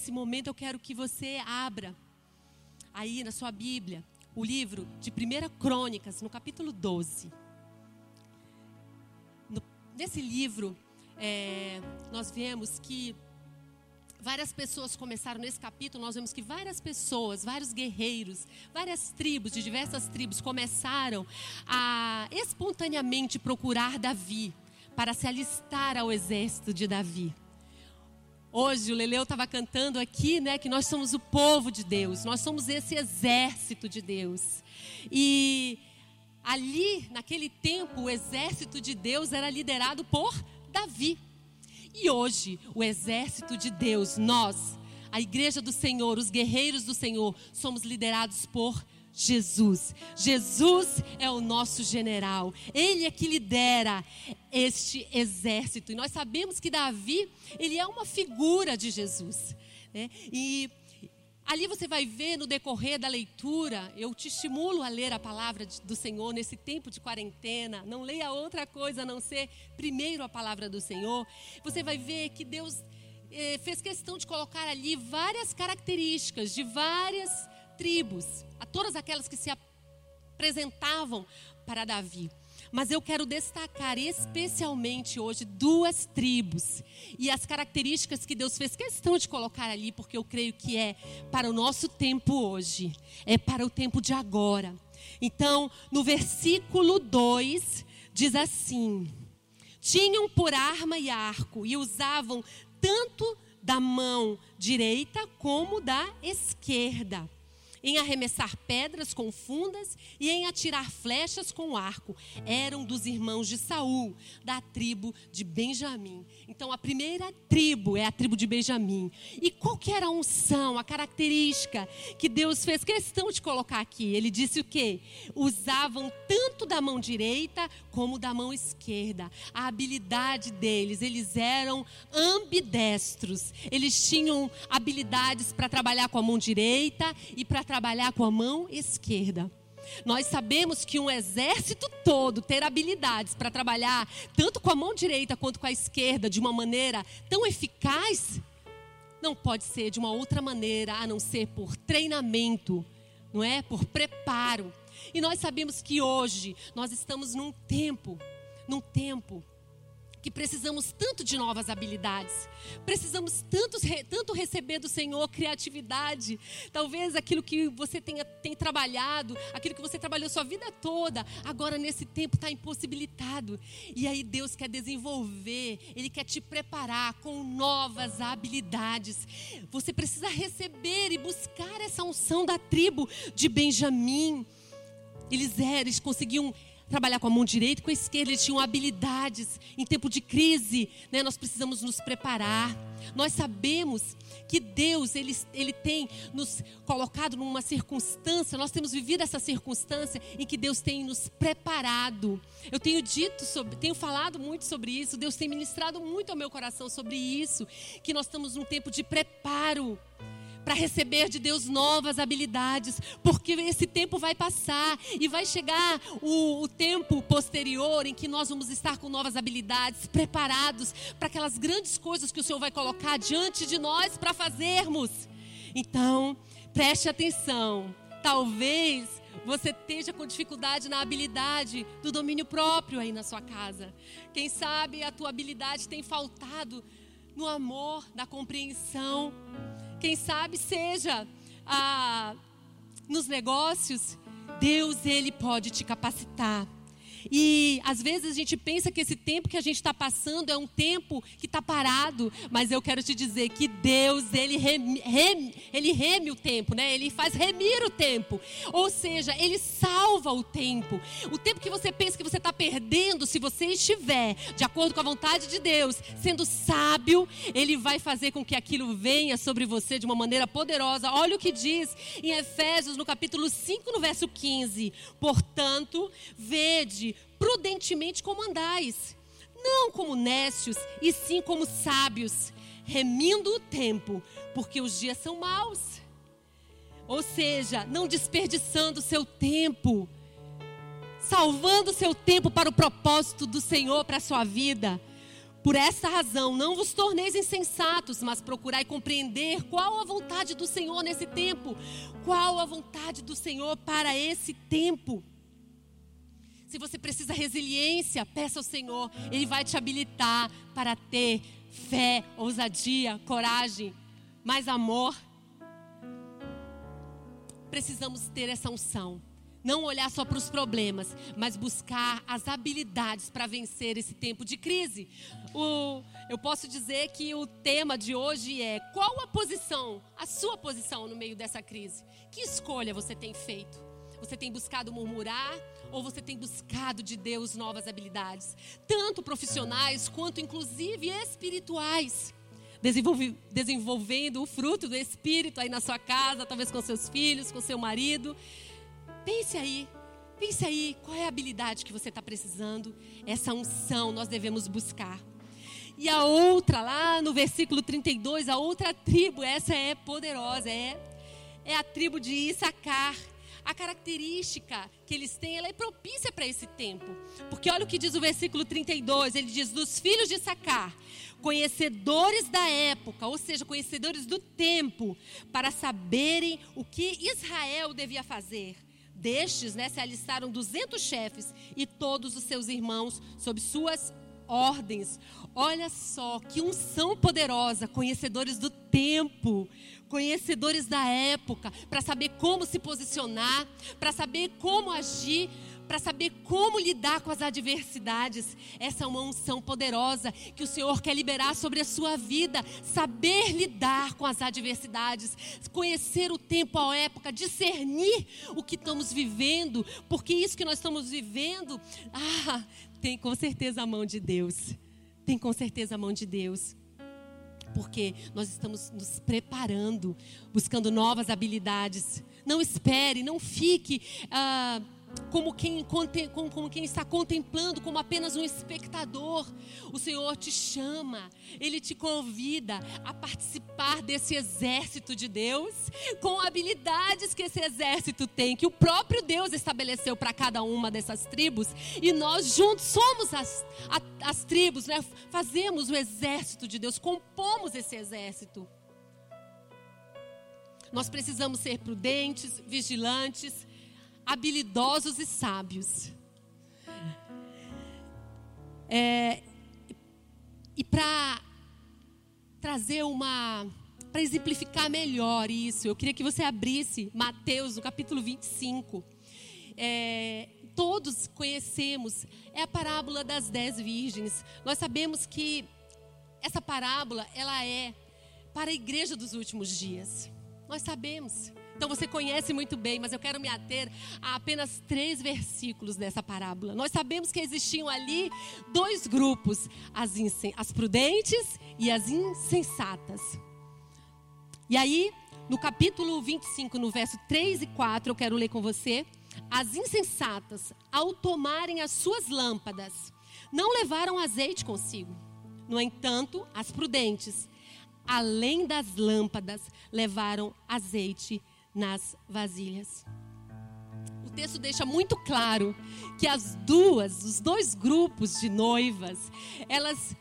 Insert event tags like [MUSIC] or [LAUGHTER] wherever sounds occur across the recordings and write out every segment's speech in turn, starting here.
Nesse momento eu quero que você abra aí na sua Bíblia o livro de 1 Crônicas, no capítulo 12. No, nesse livro, é, nós vemos que várias pessoas começaram nesse capítulo, nós vemos que várias pessoas, vários guerreiros, várias tribos, de diversas tribos, começaram a espontaneamente procurar Davi para se alistar ao exército de Davi. Hoje o Leleu estava cantando aqui, né, que nós somos o povo de Deus, nós somos esse exército de Deus. E ali, naquele tempo, o exército de Deus era liderado por Davi. E hoje, o exército de Deus, nós, a igreja do Senhor, os guerreiros do Senhor, somos liderados por Jesus. Jesus é o nosso general. Ele é que lidera este exército. E nós sabemos que Davi, ele é uma figura de Jesus. Né? E ali você vai ver no decorrer da leitura, eu te estimulo a ler a palavra do Senhor nesse tempo de quarentena. Não leia outra coisa a não ser primeiro a palavra do Senhor. Você vai ver que Deus eh, fez questão de colocar ali várias características de várias tribos, a todas aquelas que se apresentavam para Davi. Mas eu quero destacar especialmente hoje duas tribos e as características que Deus fez questão de colocar ali, porque eu creio que é para o nosso tempo hoje, é para o tempo de agora. Então, no versículo 2, diz assim: Tinham por arma e arco e usavam tanto da mão direita como da esquerda em arremessar pedras com fundas e em atirar flechas com arco. Eram dos irmãos de Saul, da tribo de Benjamim. Então a primeira tribo é a tribo de Benjamim. E qual que era a unção, a característica que Deus fez questão de colocar aqui? Ele disse o quê? Usavam tanto da mão direita como da mão esquerda. A habilidade deles, eles eram ambidestros. Eles tinham habilidades para trabalhar com a mão direita e para trabalhar com a mão esquerda. Nós sabemos que um exército todo ter habilidades para trabalhar tanto com a mão direita quanto com a esquerda de uma maneira tão eficaz, não pode ser de uma outra maneira a não ser por treinamento, não é? Por preparo. E nós sabemos que hoje nós estamos num tempo, num tempo que precisamos tanto de novas habilidades, precisamos tanto, tanto receber do Senhor criatividade. Talvez aquilo que você tenha, tem trabalhado, aquilo que você trabalhou sua vida toda, agora nesse tempo está impossibilitado. E aí Deus quer desenvolver, Ele quer te preparar com novas habilidades. Você precisa receber e buscar essa unção da tribo de Benjamim. Eles eles conseguiam trabalhar com a mão direita e com a esquerda, eles tinham habilidades. Em tempo de crise, né, nós precisamos nos preparar. Nós sabemos que Deus, ele, ele tem nos colocado numa circunstância, nós temos vivido essa circunstância em que Deus tem nos preparado. Eu tenho dito sobre, tenho falado muito sobre isso, Deus tem ministrado muito ao meu coração sobre isso, que nós estamos num tempo de preparo para receber de Deus novas habilidades, porque esse tempo vai passar e vai chegar o, o, tempo posterior em que nós vamos estar com novas habilidades, preparados para aquelas grandes coisas que o Senhor vai colocar diante de nós para fazermos. Então, preste atenção. Talvez você esteja com dificuldade na habilidade do domínio próprio aí na sua casa. Quem sabe a tua habilidade tem faltado no amor, na compreensão. Quem sabe seja ah, nos negócios, Deus ele pode te capacitar. E às vezes a gente pensa que esse tempo que a gente está passando é um tempo que está parado, mas eu quero te dizer que Deus ele reme, reme, ele reme o tempo, né? Ele faz remir o tempo, ou seja, ele salva o tempo. O tempo que você pensa que você está perdendo, se você estiver de acordo com a vontade de Deus, sendo sábio, ele vai fazer com que aquilo venha sobre você de uma maneira poderosa. Olha o que diz em Efésios no capítulo 5, no verso 15. Portanto, vede prudentemente como andais, não como nécios, e sim como sábios, remindo o tempo, porque os dias são maus. Ou seja, não desperdiçando seu tempo, salvando seu tempo para o propósito do Senhor para a sua vida. Por esta razão, não vos torneis insensatos, mas procurai compreender qual a vontade do Senhor nesse tempo. Qual a vontade do Senhor para esse tempo. Se você precisa resiliência, peça ao Senhor, Ele vai te habilitar para ter fé, ousadia, coragem, mais amor. Precisamos ter essa unção. Não olhar só para os problemas, mas buscar as habilidades para vencer esse tempo de crise. O, eu posso dizer que o tema de hoje é: qual a posição, a sua posição no meio dessa crise? Que escolha você tem feito? Você tem buscado murmurar ou você tem buscado de Deus novas habilidades, tanto profissionais quanto inclusive espirituais? Desenvolve, desenvolvendo o fruto do Espírito aí na sua casa, talvez com seus filhos, com seu marido. Pense aí, pense aí, qual é a habilidade que você está precisando? Essa unção nós devemos buscar. E a outra, lá no versículo 32, a outra tribo, essa é poderosa, é, é a tribo de Issacar. A característica que eles têm, ela é propícia para esse tempo. Porque olha o que diz o versículo 32, ele diz, dos filhos de Issacar, conhecedores da época, ou seja, conhecedores do tempo, para saberem o que Israel devia fazer Destes, né, se alistaram 200 chefes e todos os seus irmãos sob suas ordens. Olha só que unção poderosa, conhecedores do tempo, conhecedores da época, para saber como se posicionar, para saber como agir, para saber como lidar com as adversidades. Essa é uma unção poderosa que o Senhor quer liberar sobre a sua vida. Saber lidar com as adversidades, conhecer o tempo, a época, discernir o que estamos vivendo, porque isso que nós estamos vivendo, ah, tem com certeza a mão de Deus. Tem com certeza a mão de Deus porque nós estamos nos preparando, buscando novas habilidades. Não espere, não fique ah, como quem, como quem está contemplando, como apenas um espectador. O Senhor te chama, Ele te convida a participar desse exército de Deus, com habilidades que esse exército tem, que o próprio Deus estabeleceu para cada uma dessas tribos, e nós juntos somos as, as tribos, né? fazemos o exército de Deus, compomos esse exército. Nós precisamos ser prudentes, vigilantes, habilidosos e sábios. É, e para trazer uma. Para exemplificar melhor isso, eu queria que você abrisse Mateus, no capítulo 25. É, todos conhecemos, é a parábola das dez virgens. Nós sabemos que essa parábola, ela é para a igreja dos últimos dias. Nós sabemos. Então você conhece muito bem, mas eu quero me ater a apenas três versículos dessa parábola. Nós sabemos que existiam ali dois grupos: as, as prudentes e as insensatas. E aí, no capítulo 25, no verso 3 e 4, eu quero ler com você. As insensatas, ao tomarem as suas lâmpadas, não levaram azeite consigo. No entanto, as prudentes, além das lâmpadas, levaram azeite nas vasilhas. O texto deixa muito claro que as duas, os dois grupos de noivas, elas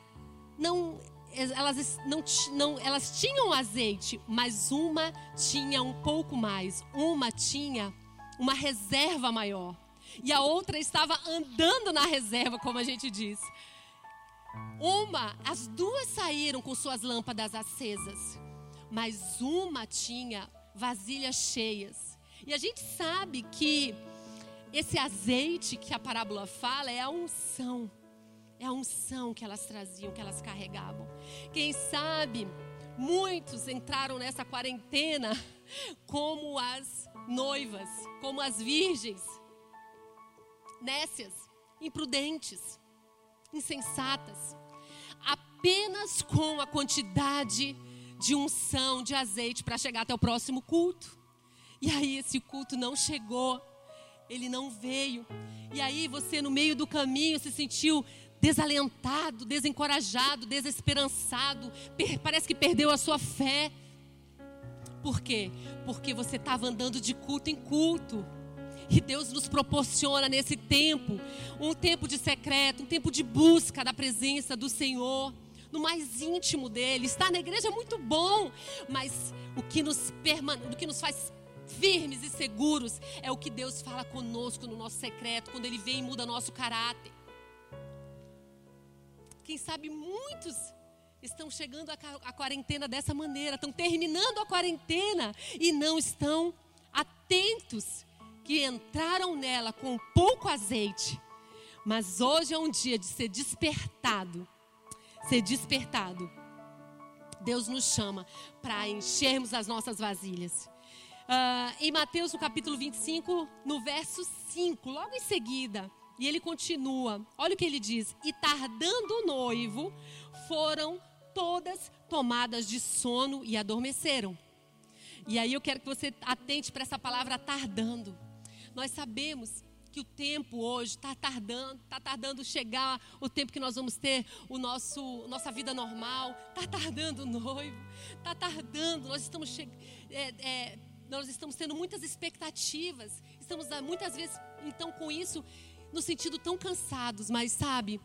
não elas não, não elas tinham azeite, mas uma tinha um pouco mais, uma tinha uma reserva maior. E a outra estava andando na reserva, como a gente diz. Uma, as duas saíram com suas lâmpadas acesas, mas uma tinha vasilhas cheias. E a gente sabe que esse azeite que a parábola fala é a unção. É a unção que elas traziam, que elas carregavam. Quem sabe muitos entraram nessa quarentena como as noivas, como as virgens, nécias, imprudentes, insensatas, apenas com a quantidade de unção, de azeite para chegar até o próximo culto. E aí esse culto não chegou, ele não veio. E aí você no meio do caminho se sentiu desalentado, desencorajado, desesperançado, parece que perdeu a sua fé. Por quê? Porque você estava andando de culto em culto. que Deus nos proporciona nesse tempo, um tempo de secreto, um tempo de busca da presença do Senhor, no mais íntimo dele. Estar na igreja é muito bom, mas o que nos, permane o que nos faz firmes e seguros é o que Deus fala conosco no nosso secreto, quando Ele vem e muda nosso caráter. Quem sabe muitos estão chegando à quarentena dessa maneira, estão terminando a quarentena e não estão atentos que entraram nela com pouco azeite. Mas hoje é um dia de ser despertado. Ser despertado. Deus nos chama para enchermos as nossas vasilhas. Uh, em Mateus, no capítulo 25, no verso 5, logo em seguida, e ele continua: olha o que ele diz: E tardando o noivo, foram todas tomadas de sono e adormeceram. E aí eu quero que você atente para essa palavra tardando. Nós sabemos que o tempo hoje está tardando, está tardando chegar o tempo que nós vamos ter o nosso nossa vida normal, está tardando o noivo, está tardando. Nós estamos é, é, nós estamos tendo muitas expectativas, estamos muitas vezes então com isso no sentido tão cansados, mas sabe?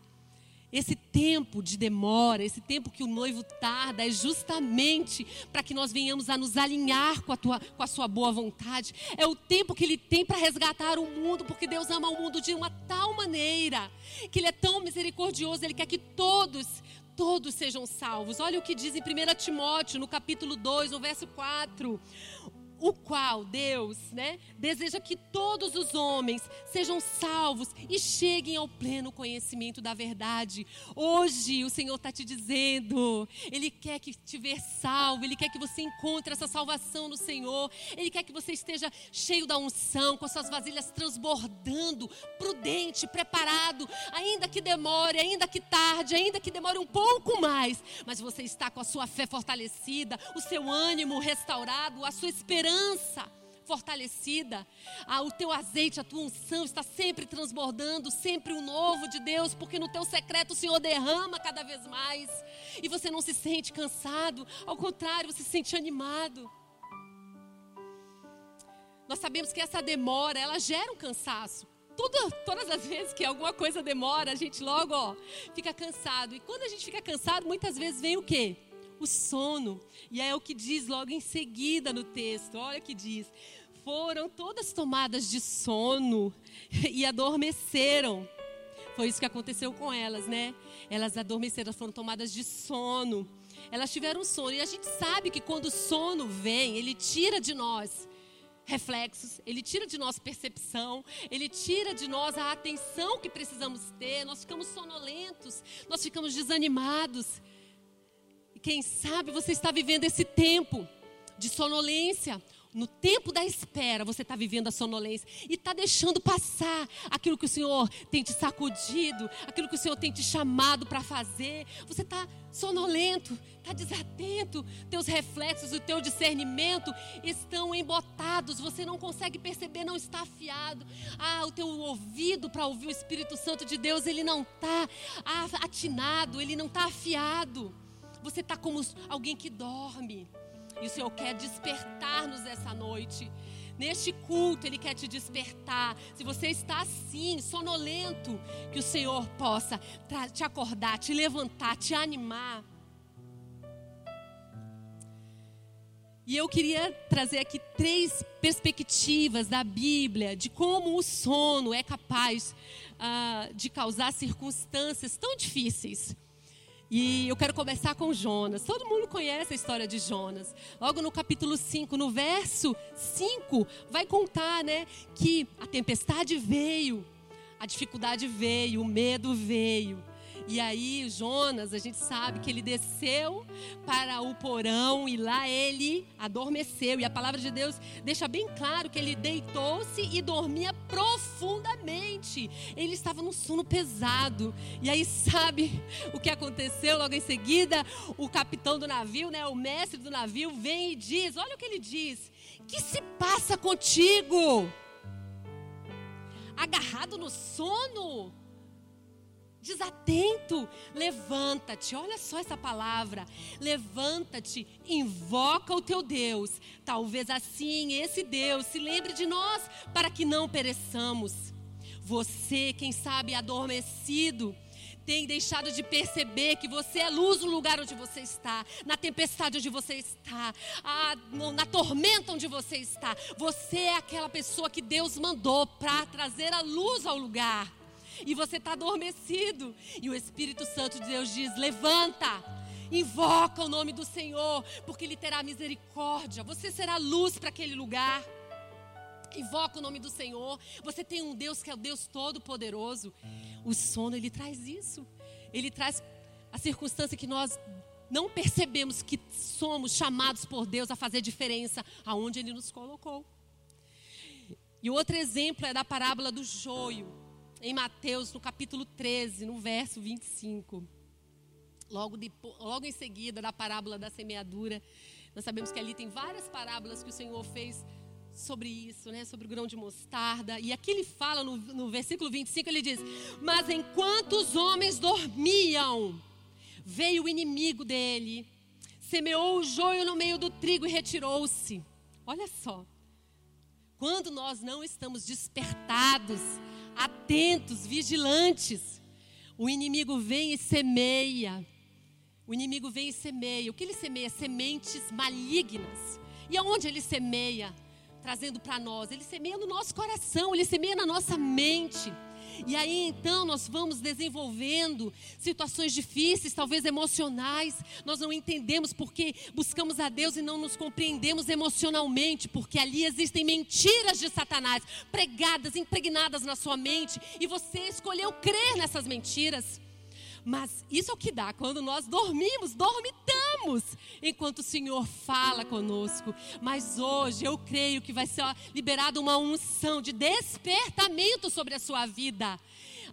Esse tempo de demora, esse tempo que o noivo tarda, é justamente para que nós venhamos a nos alinhar com a, tua, com a sua boa vontade. É o tempo que ele tem para resgatar o mundo, porque Deus ama o mundo de uma tal maneira, que Ele é tão misericordioso, Ele quer que todos, todos sejam salvos. Olha o que diz em 1 Timóteo, no capítulo 2, no verso 4 o qual Deus, né, deseja que todos os homens sejam salvos e cheguem ao pleno conhecimento da verdade. Hoje o Senhor está te dizendo, Ele quer que te ver salvo, Ele quer que você encontre essa salvação no Senhor, Ele quer que você esteja cheio da unção, com suas vasilhas transbordando, prudente, preparado, ainda que demore, ainda que tarde, ainda que demore um pouco mais, mas você está com a sua fé fortalecida, o seu ânimo restaurado, a sua esperança esperança fortalecida. Ah, o teu azeite, a tua unção está sempre transbordando, sempre o novo de Deus, porque no teu secreto o Senhor derrama cada vez mais. E você não se sente cansado, ao contrário, você se sente animado. Nós sabemos que essa demora, ela gera um cansaço. Tudo, todas as vezes que alguma coisa demora, a gente logo ó, fica cansado. E quando a gente fica cansado, muitas vezes vem o quê? O sono. E é o que diz logo em seguida no texto. Olha o que diz: foram todas tomadas de sono [LAUGHS] e adormeceram. Foi isso que aconteceu com elas, né? Elas adormeceram, foram tomadas de sono. Elas tiveram sono. E a gente sabe que quando o sono vem, ele tira de nós reflexos, ele tira de nós percepção, ele tira de nós a atenção que precisamos ter. Nós ficamos sonolentos, nós ficamos desanimados. Quem sabe você está vivendo esse tempo de sonolência. No tempo da espera, você está vivendo a sonolência e está deixando passar aquilo que o Senhor tem te sacudido, aquilo que o Senhor tem te chamado para fazer. Você está sonolento, está desatento, teus reflexos, o teu discernimento estão embotados, você não consegue perceber, não está afiado. Ah, o teu ouvido para ouvir o Espírito Santo de Deus, ele não está atinado, ele não está afiado. Você está como alguém que dorme. E o Senhor quer despertar-nos essa noite. Neste culto, Ele quer te despertar. Se você está assim, sonolento, que o Senhor possa te acordar, te levantar, te animar. E eu queria trazer aqui três perspectivas da Bíblia de como o sono é capaz uh, de causar circunstâncias tão difíceis. E eu quero começar com Jonas. Todo mundo conhece a história de Jonas. Logo no capítulo 5, no verso 5, vai contar, né, que a tempestade veio, a dificuldade veio, o medo veio. E aí, Jonas, a gente sabe que ele desceu para o porão e lá ele adormeceu. E a palavra de Deus deixa bem claro que ele deitou-se e dormia profundamente. Ele estava num sono pesado. E aí, sabe o que aconteceu logo em seguida? O capitão do navio, né, o mestre do navio, vem e diz: Olha o que ele diz. Que se passa contigo? Agarrado no sono? Desatento. Levanta-te, olha só essa palavra. Levanta-te, invoca o teu Deus, Talvez assim esse Deus se lembre de nós para que não pereçamos. Você, quem sabe, adormecido, tem deixado de perceber que você é luz no lugar onde você está, na tempestade onde você está, a, na tormenta onde você está. Você é aquela pessoa que Deus mandou para trazer a luz ao lugar. E você está adormecido. E o Espírito Santo de Deus diz: levanta. Invoca o nome do Senhor, porque Ele terá misericórdia. Você será luz para aquele lugar. Invoca o nome do Senhor. Você tem um Deus que é o Deus Todo-Poderoso. O sono, ele traz isso. Ele traz a circunstância que nós não percebemos que somos chamados por Deus a fazer diferença aonde Ele nos colocou. E outro exemplo é da parábola do joio, em Mateus, no capítulo 13, no verso 25. Logo, de, logo em seguida da parábola da semeadura, nós sabemos que ali tem várias parábolas que o Senhor fez sobre isso, né? Sobre o grão de mostarda. E aqui ele fala no, no versículo 25, ele diz: Mas enquanto os homens dormiam, veio o inimigo dele, semeou o joio no meio do trigo e retirou-se. Olha só. Quando nós não estamos despertados, atentos, vigilantes, o inimigo vem e semeia. O inimigo vem e semeia. O que ele semeia? Sementes malignas. E aonde ele semeia? trazendo para nós. Ele semeia no nosso coração, ele semeia na nossa mente. E aí então nós vamos desenvolvendo situações difíceis, talvez emocionais. Nós não entendemos porque buscamos a Deus e não nos compreendemos emocionalmente, porque ali existem mentiras de Satanás pregadas, impregnadas na sua mente, e você escolheu crer nessas mentiras. Mas isso é o que dá quando nós dormimos, dormitamos, enquanto o Senhor fala conosco. Mas hoje eu creio que vai ser liberada uma unção de despertamento sobre a sua vida.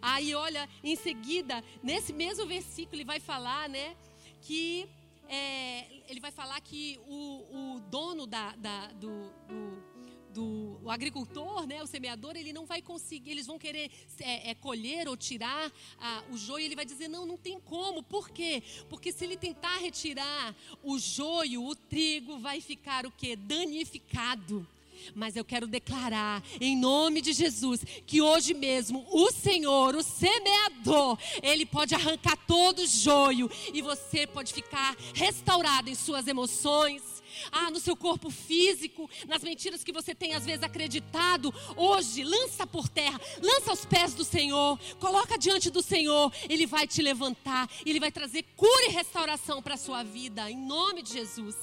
Aí, olha, em seguida, nesse mesmo versículo, ele vai falar, né, que é, ele vai falar que o, o dono da, da do, do do o agricultor, né, o semeador, ele não vai conseguir, eles vão querer é, é, colher ou tirar ah, o joio, ele vai dizer, não, não tem como, por quê? Porque se ele tentar retirar o joio, o trigo vai ficar o quê? Danificado. Mas eu quero declarar, em nome de Jesus, que hoje mesmo o Senhor, o semeador, ele pode arrancar todo o joio e você pode ficar restaurado em suas emoções, ah, no seu corpo físico, nas mentiras que você tem às vezes acreditado, hoje lança por terra, lança aos pés do Senhor, coloca diante do Senhor, Ele vai te levantar, Ele vai trazer cura e restauração para a sua vida, em nome de Jesus.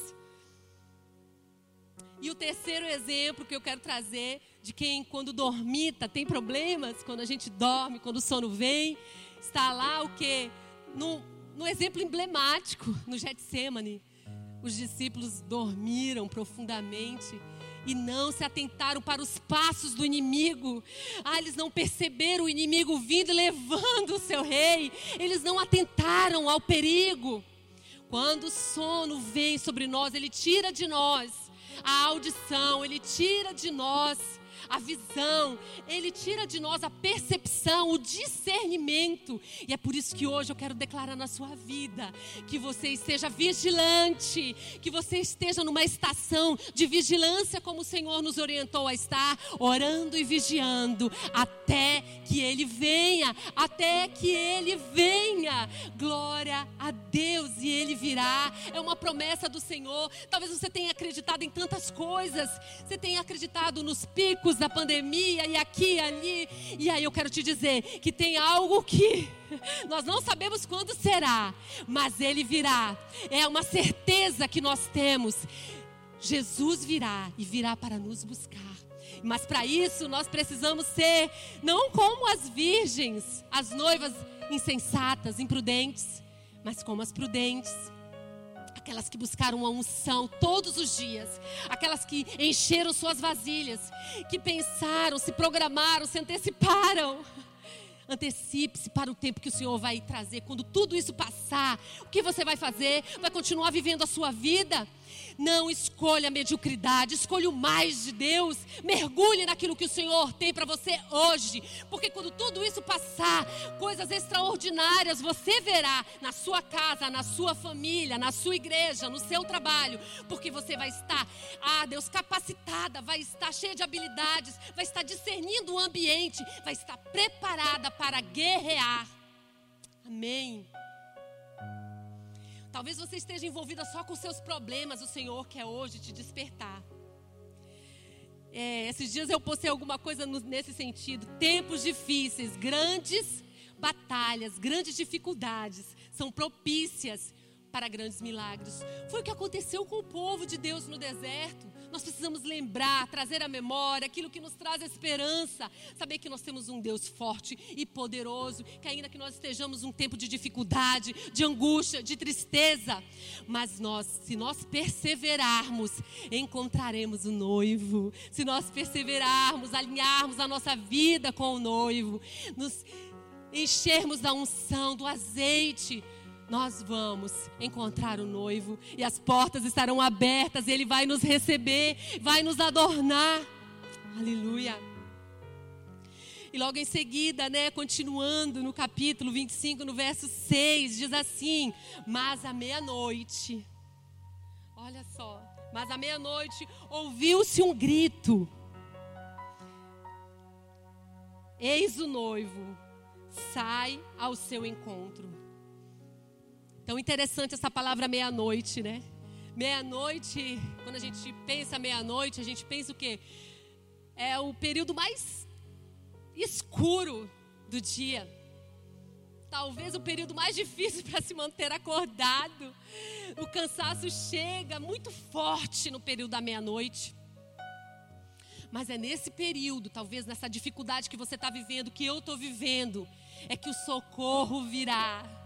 E o terceiro exemplo que eu quero trazer de quem quando dormita tem problemas, quando a gente dorme, quando o sono vem, está lá o que? No, no exemplo emblemático, no Getsemane. Os discípulos dormiram profundamente e não se atentaram para os passos do inimigo. Ah, eles não perceberam o inimigo vindo e levando o seu rei. Eles não atentaram ao perigo. Quando o sono vem sobre nós, ele tira de nós a audição, ele tira de nós a visão, Ele tira de nós a percepção, o discernimento. E é por isso que hoje eu quero declarar na sua vida que você esteja vigilante, que você esteja numa estação de vigilância, como o Senhor nos orientou a estar, orando e vigiando, até que Ele venha, até que Ele venha. Glória a Deus, e Ele virá. É uma promessa do Senhor. Talvez você tenha acreditado em tantas coisas, você tenha acreditado nos picos da pandemia e aqui e ali. E aí eu quero te dizer que tem algo que [LAUGHS] nós não sabemos quando será, mas ele virá. É uma certeza que nós temos. Jesus virá e virá para nos buscar. Mas para isso nós precisamos ser não como as virgens, as noivas insensatas, imprudentes, mas como as prudentes aquelas que buscaram a unção todos os dias, aquelas que encheram suas vasilhas, que pensaram, se programaram, se anteciparam. [LAUGHS] Antecipe-se para o tempo que o Senhor vai trazer. Quando tudo isso passar, o que você vai fazer? Vai continuar vivendo a sua vida? Não escolha a mediocridade, escolha o mais de Deus. Mergulhe naquilo que o Senhor tem para você hoje. Porque quando tudo isso passar, coisas extraordinárias você verá na sua casa, na sua família, na sua igreja, no seu trabalho. Porque você vai estar, ah, Deus, capacitada, vai estar cheia de habilidades, vai estar discernindo o ambiente, vai estar preparada para guerrear. Amém. Talvez você esteja envolvida só com seus problemas, o Senhor quer hoje te despertar. É, esses dias eu postei alguma coisa nesse sentido. Tempos difíceis, grandes batalhas, grandes dificuldades são propícias para grandes milagres. Foi o que aconteceu com o povo de Deus no deserto. Nós precisamos lembrar, trazer à memória aquilo que nos traz esperança. Saber que nós temos um Deus forte e poderoso, que ainda que nós estejamos um tempo de dificuldade, de angústia, de tristeza, mas nós, se nós perseverarmos, encontraremos o noivo. Se nós perseverarmos, alinharmos a nossa vida com o noivo, nos enchermos da unção, do azeite, nós vamos encontrar o noivo e as portas estarão abertas ele vai nos receber, vai nos adornar. Aleluia. E logo em seguida, né, continuando no capítulo 25, no verso 6, diz assim: Mas à meia-noite, olha só, mas à meia-noite ouviu-se um grito: Eis o noivo, sai ao seu encontro. Tão interessante essa palavra meia-noite, né? Meia-noite, quando a gente pensa meia-noite, a gente pensa o quê? É o período mais escuro do dia. Talvez o período mais difícil [LAUGHS] para se manter acordado. O cansaço chega muito forte no período da meia-noite. Mas é nesse período, talvez nessa dificuldade que você está vivendo, que eu estou vivendo, é que o socorro virá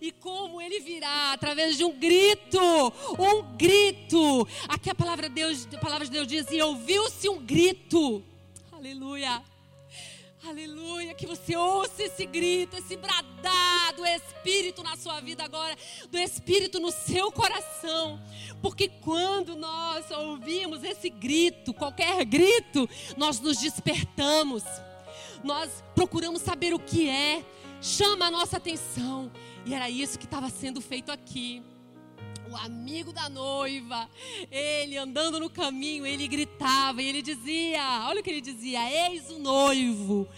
e como ele virá através de um grito, um grito. Aqui a palavra de Deus, a palavra de Deus diz: "E ouviu-se um grito". Aleluia. Aleluia, que você ouça esse grito, esse bradar do Espírito na sua vida agora, do Espírito no seu coração. Porque quando nós ouvimos esse grito, qualquer grito, nós nos despertamos, nós procuramos saber o que é, chama a nossa atenção e era isso que estava sendo feito aqui. O amigo da noiva, ele andando no caminho, ele gritava e ele dizia: Olha o que ele dizia, eis o noivo.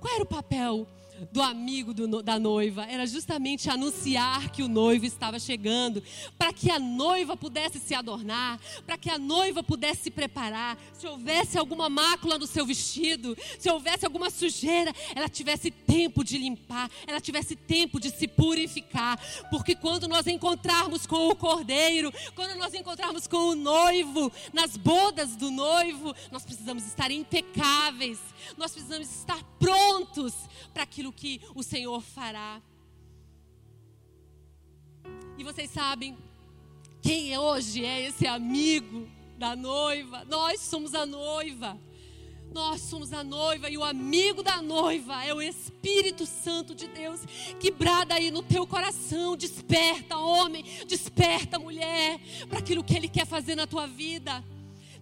Qual era o papel do amigo do, da noiva. Era justamente anunciar que o noivo estava chegando, para que a noiva pudesse se adornar, para que a noiva pudesse se preparar. Se houvesse alguma mácula no seu vestido, se houvesse alguma sujeira, ela tivesse tempo de limpar, ela tivesse tempo de se purificar, porque quando nós encontrarmos com o cordeiro, quando nós encontrarmos com o noivo, nas bodas do noivo, nós precisamos estar impecáveis. Nós precisamos estar prontos para aquilo que o Senhor fará. E vocês sabem quem hoje é esse amigo da noiva? Nós somos a noiva. Nós somos a noiva e o amigo da noiva é o Espírito Santo de Deus que brada aí no teu coração. Desperta, homem, desperta, mulher, para aquilo que Ele quer fazer na tua vida.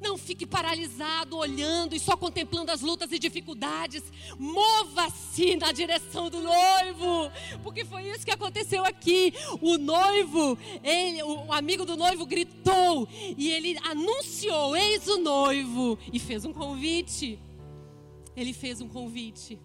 Não fique paralisado, olhando e só contemplando as lutas e dificuldades. Mova-se na direção do noivo, porque foi isso que aconteceu aqui. O noivo, ele, o amigo do noivo gritou e ele anunciou: Eis o noivo, e fez um convite. Ele fez um convite.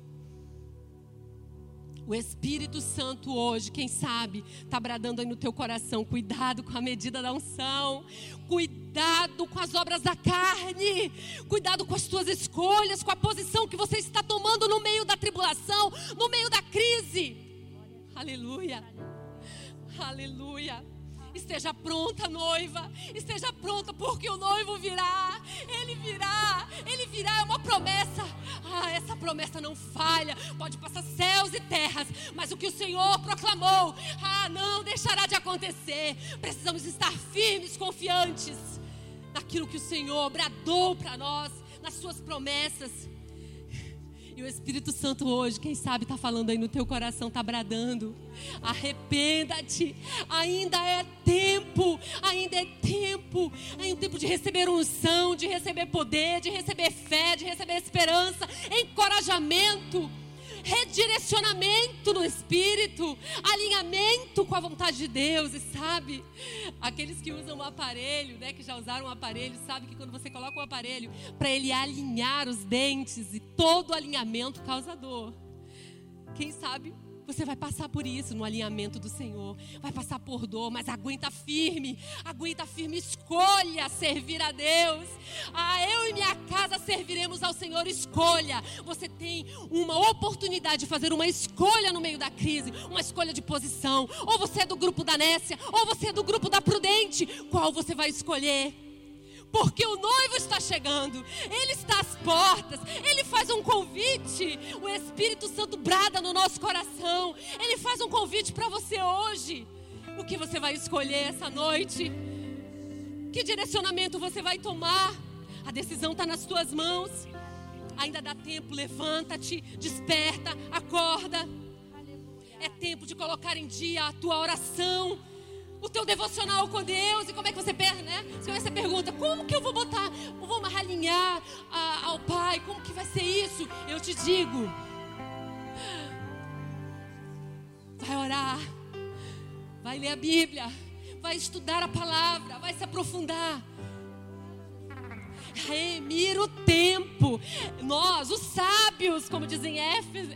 O Espírito Santo hoje, quem sabe, está bradando aí no teu coração. Cuidado com a medida da unção. Cuidado com as obras da carne. Cuidado com as tuas escolhas, com a posição que você está tomando no meio da tribulação, no meio da crise. Aleluia. Aleluia. Esteja pronta, noiva. Esteja pronta, porque o noivo virá. Ele virá. Ele virá. É uma promessa. Ah, essa promessa não falha. Pode passar céus e terras. Mas o que o Senhor proclamou, ah, não deixará de acontecer. Precisamos estar firmes, confiantes naquilo que o Senhor bradou para nós, nas suas promessas. E o Espírito Santo hoje, quem sabe, está falando aí no teu coração, está bradando. Arrependa-te. Ainda é tempo. Ainda é tempo. É um tempo de receber unção, de receber poder, de receber fé, de receber esperança, encorajamento redirecionamento no espírito, alinhamento com a vontade de Deus, e sabe? Aqueles que usam o aparelho, né, que já usaram o aparelho, sabe que quando você coloca o aparelho para ele alinhar os dentes e todo alinhamento causa dor. Quem sabe você vai passar por isso no alinhamento do Senhor. Vai passar por dor, mas aguenta firme. Aguenta firme. Escolha servir a Deus. Ah, eu e minha casa serviremos ao Senhor. Escolha. Você tem uma oportunidade de fazer uma escolha no meio da crise. Uma escolha de posição. Ou você é do grupo da Nécia, ou você é do grupo da Prudente. Qual você vai escolher? Porque o noivo está chegando, ele está às portas, ele faz um convite. O Espírito Santo brada no nosso coração, ele faz um convite para você hoje. O que você vai escolher essa noite? Que direcionamento você vai tomar? A decisão está nas tuas mãos. Ainda dá tempo, levanta-te, desperta, acorda. É tempo de colocar em dia a tua oração o teu devocional com Deus. E como é que você perde, né? Você pergunta, como que eu vou botar, eu vou alinhar a, ao Pai? Como que vai ser isso? Eu te digo, vai orar, vai ler a Bíblia, vai estudar a palavra, vai se aprofundar remir o tempo. Nós, os sábios, como dizem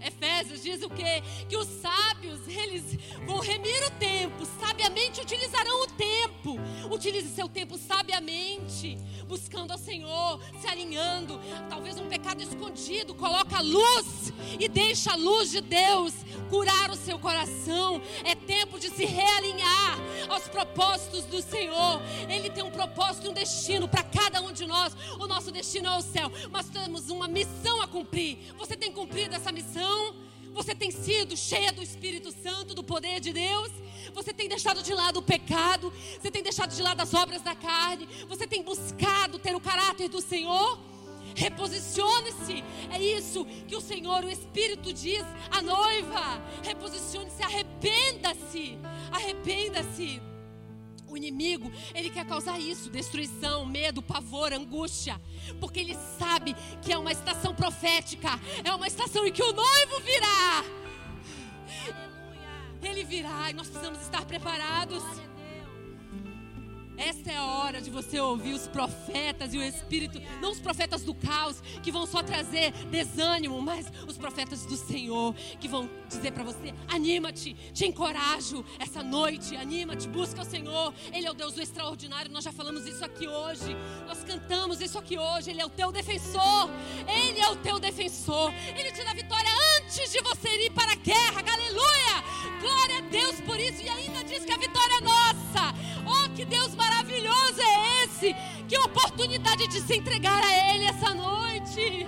Efésios, diz o quê? Que os sábios, eles vão remir o tempo, sabiamente utilizarão o tempo. Utilize seu tempo sabiamente, buscando ao Senhor, se alinhando. Talvez um pecado escondido, coloca a luz e deixa a luz de Deus curar o seu coração. É tempo de se realinhar aos propósitos do Senhor. Ele tem um propósito, um destino para cada um de nós. O nosso destino é o céu, mas temos uma missão a cumprir. Você tem cumprido essa missão? Você tem sido cheia do Espírito Santo, do poder de Deus? Você tem deixado de lado o pecado? Você tem deixado de lado as obras da carne? Você tem buscado ter o caráter do Senhor? Reposicione-se. É isso que o Senhor, o Espírito diz à noiva. Reposicione-se, arrependa-se. Arrependa-se. O inimigo, ele quer causar isso: destruição, medo, pavor, angústia. Porque ele sabe que é uma estação profética, é uma estação em que o noivo virá. Ele virá e nós precisamos estar preparados. Esta é a hora de você ouvir os profetas e o Espírito, não os profetas do caos, que vão só trazer desânimo, mas os profetas do Senhor, que vão dizer para você: anima-te, te encorajo essa noite, anima-te, busca o Senhor. Ele é o Deus do extraordinário, nós já falamos isso aqui hoje, nós cantamos isso aqui hoje. Ele é o teu defensor, Ele é o teu defensor, Ele te dá vitória antes de você ir para a guerra, aleluia! Glória a Deus por isso, e ainda diz que a vitória é nossa. Que Deus maravilhoso é esse! Que oportunidade de se entregar a Ele essa noite!